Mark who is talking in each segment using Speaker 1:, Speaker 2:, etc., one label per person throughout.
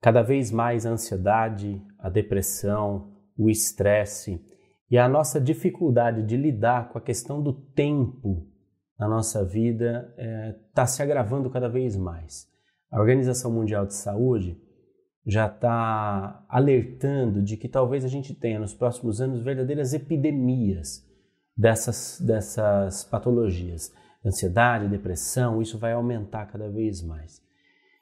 Speaker 1: Cada vez mais a ansiedade, a depressão, o estresse e a nossa dificuldade de lidar com a questão do tempo na nossa vida está é, tá se agravando cada vez mais. A Organização Mundial de Saúde já está alertando de que talvez a gente tenha nos próximos anos verdadeiras epidemias dessas, dessas patologias. Ansiedade, depressão, isso vai aumentar cada vez mais.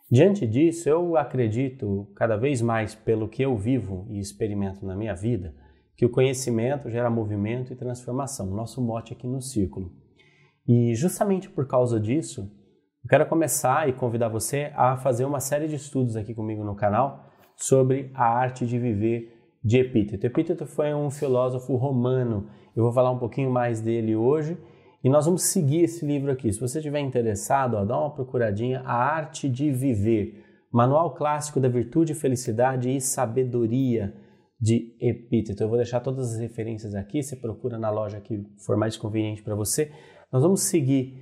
Speaker 1: Diante disso, eu acredito cada vez mais, pelo que eu vivo e experimento na minha vida, que o conhecimento gera movimento e transformação, nosso mote aqui no círculo. E justamente por causa disso, eu quero começar e convidar você a fazer uma série de estudos aqui comigo no canal sobre a arte de viver de Epíteto. Epíteto foi um filósofo romano. Eu vou falar um pouquinho mais dele hoje e nós vamos seguir esse livro aqui. Se você estiver interessado, ó, dá uma procuradinha, A Arte de Viver, Manual Clássico da Virtude, Felicidade e Sabedoria de Epíteto. Eu vou deixar todas as referências aqui, você procura na loja que for mais conveniente para você. Nós vamos seguir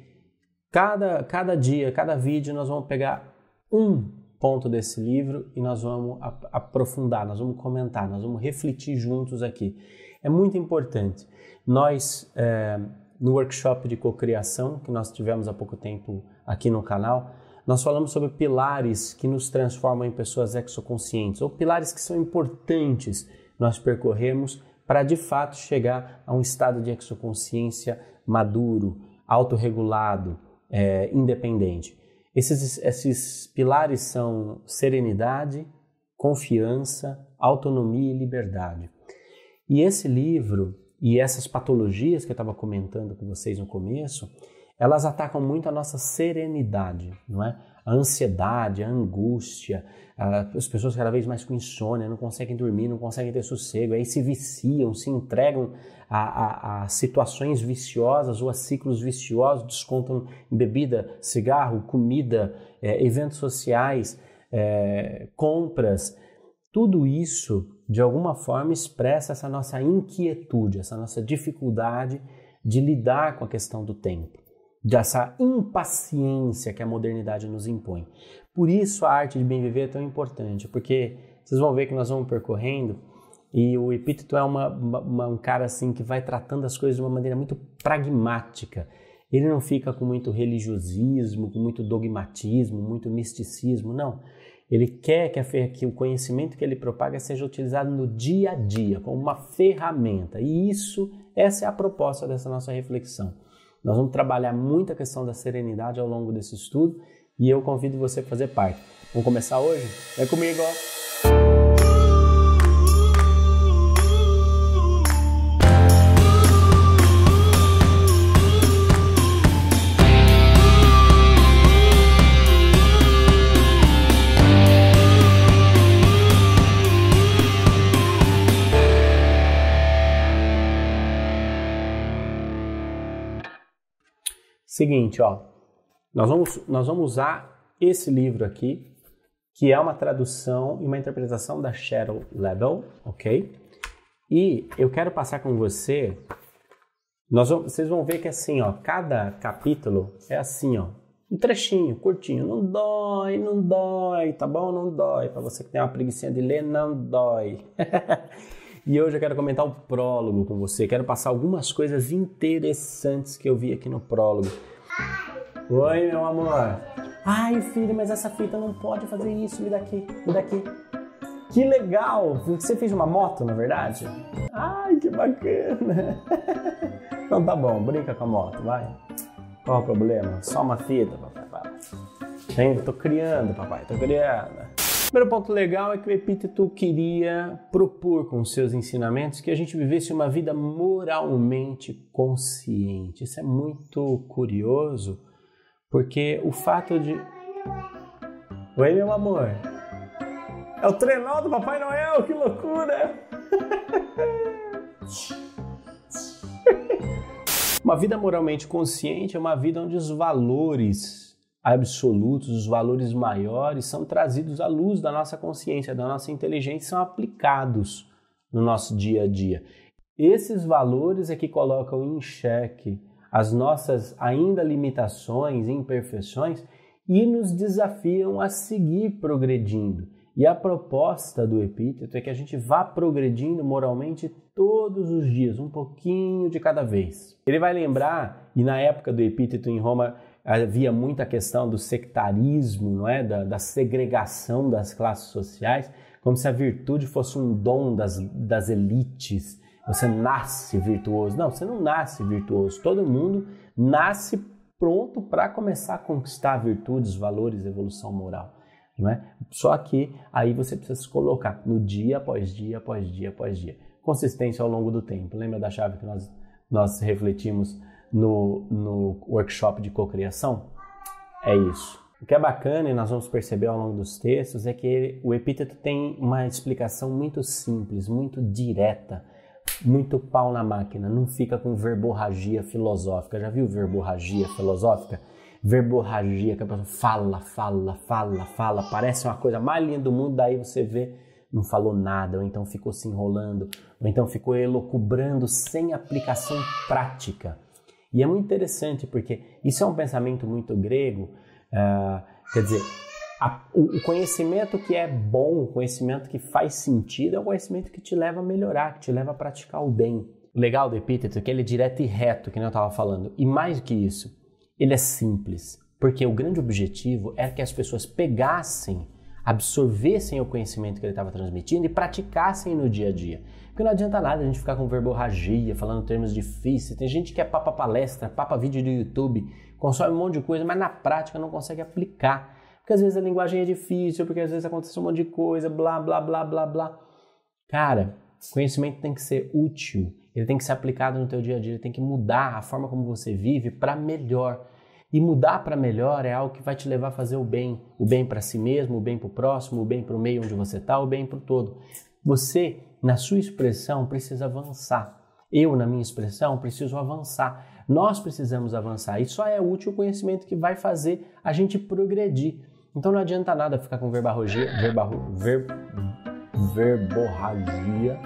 Speaker 1: cada, cada dia, cada vídeo, nós vamos pegar um ponto desse livro e nós vamos aprofundar, nós vamos comentar, nós vamos refletir juntos aqui. É muito importante. Nós... É, no workshop de cocriação que nós tivemos há pouco tempo aqui no canal, nós falamos sobre pilares que nos transformam em pessoas exoconscientes, ou pilares que são importantes nós percorremos para de fato chegar a um estado de exoconsciência maduro, autorregulado, é, independente. Esses, esses pilares são serenidade, confiança, autonomia e liberdade. E esse livro e essas patologias que eu estava comentando com vocês no começo, elas atacam muito a nossa serenidade, não é? A ansiedade, a angústia, as pessoas cada vez mais com insônia, não conseguem dormir, não conseguem ter sossego, aí se viciam, se entregam a, a, a situações viciosas ou a ciclos viciosos, descontam em bebida, cigarro, comida, é, eventos sociais, é, compras. Tudo isso de alguma forma expressa essa nossa inquietude, essa nossa dificuldade de lidar com a questão do tempo, dessa impaciência que a modernidade nos impõe. Por isso a arte de bem viver é tão importante, porque vocês vão ver que nós vamos percorrendo e o Epíteto é uma, uma, um cara assim que vai tratando as coisas de uma maneira muito pragmática. Ele não fica com muito religiosismo, com muito dogmatismo, muito misticismo, não. Ele quer que, a, que o conhecimento que ele propaga seja utilizado no dia a dia, como uma ferramenta. E isso, essa é a proposta dessa nossa reflexão. Nós vamos trabalhar muito a questão da serenidade ao longo desse estudo e eu convido você a fazer parte. Vamos começar hoje? Vem comigo! Seguinte, ó, nós vamos, nós vamos usar esse livro aqui, que é uma tradução e uma interpretação da Cheryl Lebel, ok? E eu quero passar com você, nós vamos, vocês vão ver que assim, ó, cada capítulo é assim, ó, um trechinho, curtinho, não dói, não dói, tá bom? Não dói. Para você que tem uma preguiça de ler, não dói. E hoje eu quero comentar o prólogo com você. Quero passar algumas coisas interessantes que eu vi aqui no prólogo. Oi, meu amor. Ai, filho, mas essa fita não pode fazer isso. Me daqui, me daqui. Que legal! Você fez uma moto, na verdade? Ai, que bacana! Então tá bom, brinca com a moto, vai. Qual o problema? Só uma fita, papai. Tô criando, papai, tô criando primeiro ponto legal é que o Epíteto queria propor com seus ensinamentos que a gente vivesse uma vida moralmente consciente. Isso é muito curioso, porque o fato de. Oi, meu amor. É o trenó do Papai Noel, que loucura! uma vida moralmente consciente é uma vida onde os valores absolutos, os valores maiores são trazidos à luz da nossa consciência, da nossa inteligência, são aplicados no nosso dia a dia. Esses valores é que colocam em xeque as nossas ainda limitações, imperfeições e nos desafiam a seguir progredindo. E a proposta do epíteto é que a gente vá progredindo moralmente todos os dias, um pouquinho de cada vez. Ele vai lembrar, e na época do epíteto em Roma havia muita questão do sectarismo, não é? da, da segregação das classes sociais, como se a virtude fosse um dom das, das elites. Você nasce virtuoso. Não, você não nasce virtuoso. Todo mundo nasce pronto para começar a conquistar virtudes, valores, evolução moral. Não é? Só que aí você precisa se colocar no dia após dia, após dia, após dia. Consistência ao longo do tempo. Lembra da chave que nós, nós refletimos no, no workshop de cocriação? É isso. O que é bacana e nós vamos perceber ao longo dos textos é que ele, o epíteto tem uma explicação muito simples, muito direta, muito pau na máquina, não fica com verborragia filosófica. Já viu verborragia filosófica? verborragia, que a pessoa fala, fala, fala, fala, parece uma coisa mais linda do mundo, daí você vê, não falou nada, ou então ficou se enrolando, ou então ficou elocubrando sem aplicação prática. E é muito interessante porque isso é um pensamento muito grego, uh, quer dizer, a, o, o conhecimento que é bom, o conhecimento que faz sentido, é o conhecimento que te leva a melhorar, que te leva a praticar o bem. O legal do epíteto é que ele é direto e reto, que eu estava falando. E mais do que isso, ele é simples, porque o grande objetivo era que as pessoas pegassem, absorvessem o conhecimento que ele estava transmitindo e praticassem no dia a dia. Porque não adianta nada a gente ficar com verborragia, falando termos difíceis. Tem gente que é papa palestra, papa vídeo do YouTube, consome um monte de coisa, mas na prática não consegue aplicar. Porque às vezes a linguagem é difícil, porque às vezes acontece um monte de coisa, blá, blá, blá, blá, blá. Cara, conhecimento tem que ser útil ele tem que ser aplicado no teu dia a dia, ele tem que mudar a forma como você vive para melhor. E mudar para melhor é algo que vai te levar a fazer o bem, o bem para si mesmo, o bem para o próximo, o bem para o meio onde você está, o bem para o todo. Você, na sua expressão, precisa avançar. Eu, na minha expressão, preciso avançar. Nós precisamos avançar. E só é útil o conhecimento que vai fazer a gente progredir. Então não adianta nada ficar com verborragia, verbarro, ver, verborragia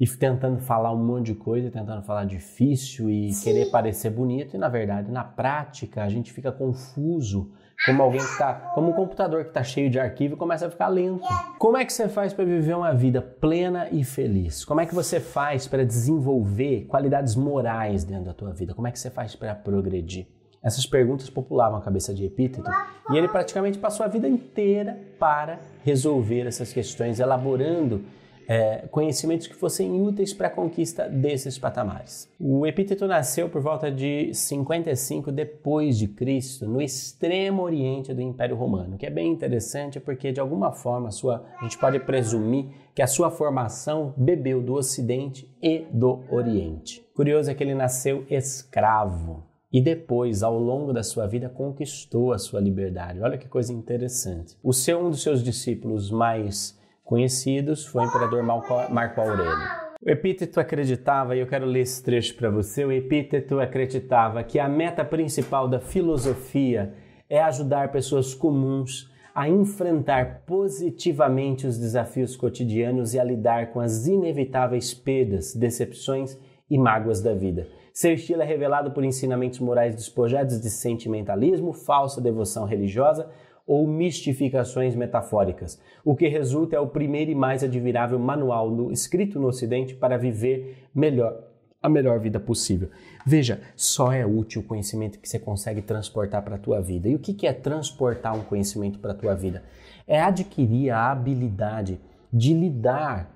Speaker 1: e tentando falar um monte de coisa, tentando falar difícil e Sim. querer parecer bonito, e na verdade, na prática, a gente fica confuso, como alguém que tá, como um computador que está cheio de arquivo e começa a ficar lento. Como é que você faz para viver uma vida plena e feliz? Como é que você faz para desenvolver qualidades morais dentro da tua vida? Como é que você faz para progredir? Essas perguntas populavam a cabeça de Epíteto e ele praticamente passou a vida inteira para resolver essas questões, elaborando é, conhecimentos que fossem úteis para a conquista desses patamares. O epíteto nasceu por volta de 55 depois de Cristo, no extremo oriente do Império Romano, que é bem interessante porque de alguma forma a, sua, a gente pode presumir que a sua formação bebeu do Ocidente e do Oriente. Curioso é que ele nasceu escravo e depois, ao longo da sua vida, conquistou a sua liberdade. Olha que coisa interessante. O seu um dos seus discípulos mais conhecidos foi o imperador Marco Aurélio. O Epíteto acreditava, e eu quero ler esse trecho para você, o Epíteto acreditava que a meta principal da filosofia é ajudar pessoas comuns a enfrentar positivamente os desafios cotidianos e a lidar com as inevitáveis perdas, decepções e mágoas da vida. Seu estilo é revelado por ensinamentos morais despojados de sentimentalismo, falsa devoção religiosa, ou mistificações metafóricas. O que resulta é o primeiro e mais admirável manual no, escrito no Ocidente para viver melhor a melhor vida possível. Veja, só é útil o conhecimento que você consegue transportar para a tua vida. E o que é transportar um conhecimento para a tua vida? É adquirir a habilidade de lidar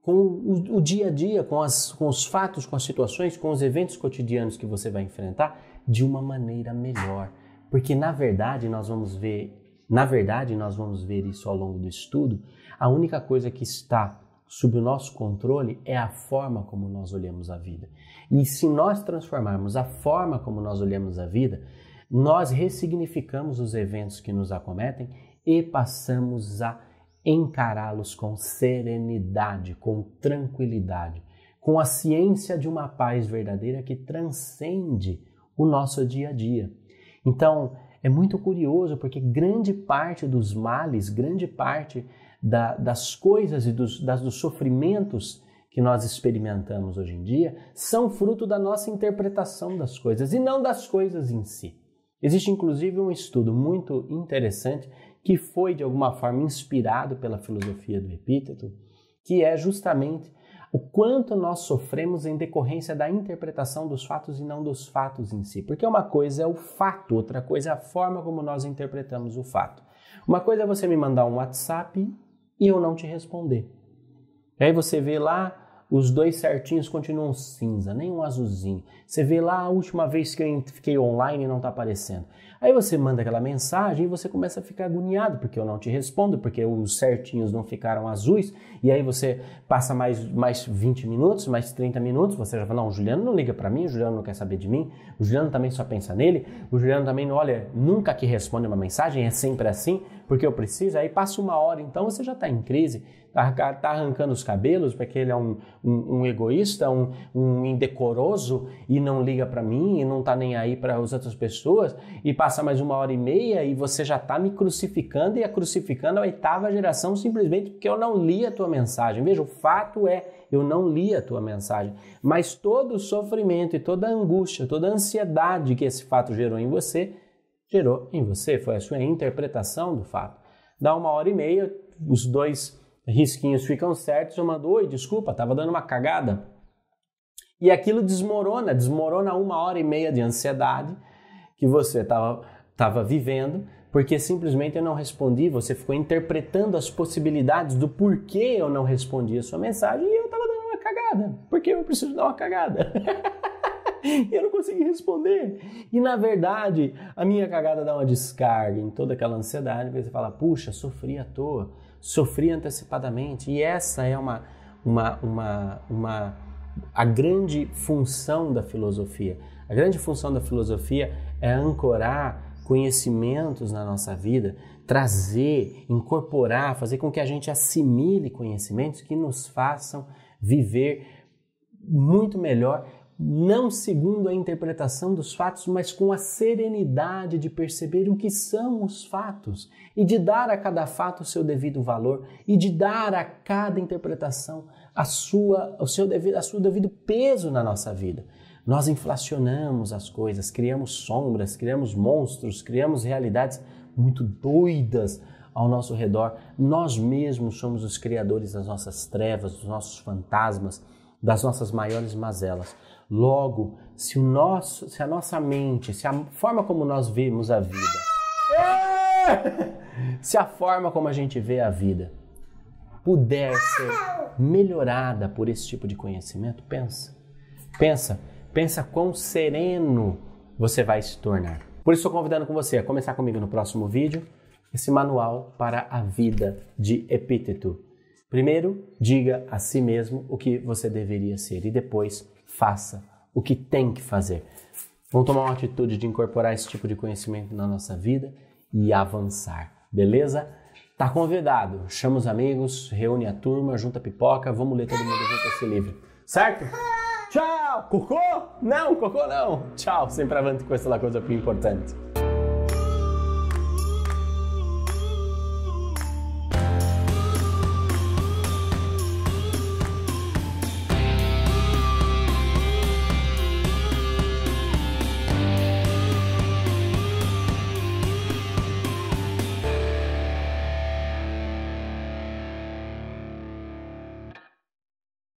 Speaker 1: com o, o dia a dia, com, as, com os fatos, com as situações, com os eventos cotidianos que você vai enfrentar de uma maneira melhor. Porque na verdade nós vamos ver, na verdade nós vamos ver isso ao longo do estudo, a única coisa que está sob o nosso controle é a forma como nós olhamos a vida. E se nós transformarmos a forma como nós olhamos a vida, nós ressignificamos os eventos que nos acometem e passamos a encará-los com serenidade, com tranquilidade, com a ciência de uma paz verdadeira que transcende o nosso dia a dia. Então, é muito curioso porque grande parte dos males, grande parte da, das coisas e dos, das, dos sofrimentos que nós experimentamos hoje em dia são fruto da nossa interpretação das coisas e não das coisas em si. Existe inclusive um estudo muito interessante que foi de alguma forma inspirado pela filosofia do epíteto, que é justamente o quanto nós sofremos em decorrência da interpretação dos fatos e não dos fatos em si. Porque uma coisa é o fato, outra coisa é a forma como nós interpretamos o fato. Uma coisa é você me mandar um WhatsApp e eu não te responder. Aí você vê lá os dois certinhos continuam cinza, nem um azulzinho. Você vê lá a última vez que eu fiquei online e não está aparecendo. Aí você manda aquela mensagem e você começa a ficar agoniado, porque eu não te respondo, porque os certinhos não ficaram azuis, e aí você passa mais, mais 20 minutos, mais 30 minutos, você já fala, não, o Juliano não liga para mim, o Juliano não quer saber de mim, o Juliano também só pensa nele, o Juliano também, olha, nunca que responde uma mensagem, é sempre assim, porque eu preciso, aí passa uma hora, então você já está em crise, está tá arrancando os cabelos porque ele é um, um, um egoísta, um, um, indecoroso e não liga para mim e não está nem aí para as outras pessoas e passa mais uma hora e meia e você já está me crucificando e a crucificando a oitava geração simplesmente porque eu não li a tua mensagem. Veja, o fato é, eu não li a tua mensagem, mas todo o sofrimento e toda a angústia, toda a ansiedade que esse fato gerou em você, gerou em você, foi a sua interpretação do fato. Dá uma hora e meia, os dois risquinhos ficam certos, eu mando, oi, desculpa, estava dando uma cagada. E aquilo desmorona, desmorona uma hora e meia de ansiedade que você estava tava vivendo, porque simplesmente eu não respondi, você ficou interpretando as possibilidades do porquê eu não respondi a sua mensagem e eu estava dando uma cagada, porque eu preciso dar uma cagada. eu não consegui responder. E na verdade, a minha cagada dá uma descarga em toda aquela ansiedade, porque você fala, puxa, sofri à toa sofri antecipadamente. E essa é uma, uma, uma, uma a grande função da filosofia. A grande função da filosofia é ancorar conhecimentos na nossa vida, trazer, incorporar, fazer com que a gente assimile conhecimentos que nos façam viver muito melhor não segundo a interpretação dos fatos, mas com a serenidade de perceber o que são os fatos e de dar a cada fato o seu devido valor e de dar a cada interpretação a sua, o seu devido, a seu devido peso na nossa vida. Nós inflacionamos as coisas, criamos sombras, criamos monstros, criamos realidades muito doidas ao nosso redor. Nós mesmos somos os criadores das nossas trevas, dos nossos fantasmas, das nossas maiores mazelas. Logo, se, o nosso, se a nossa mente, se a forma como nós vemos a vida, se a forma como a gente vê a vida puder ser melhorada por esse tipo de conhecimento, pensa. Pensa, pensa quão sereno você vai se tornar. Por isso estou convidando com você a começar comigo no próximo vídeo esse manual para a vida de Epíteto. Primeiro, diga a si mesmo o que você deveria ser e depois faça o que tem que fazer. Vamos tomar uma atitude de incorporar esse tipo de conhecimento na nossa vida e avançar, beleza? Tá convidado, chama os amigos, reúne a turma, junta a pipoca, vamos ler todo mundo junto esse livro, certo? Tchau! Cocô? Não, cocô não! Tchau, sempre avante com essa coisa importante.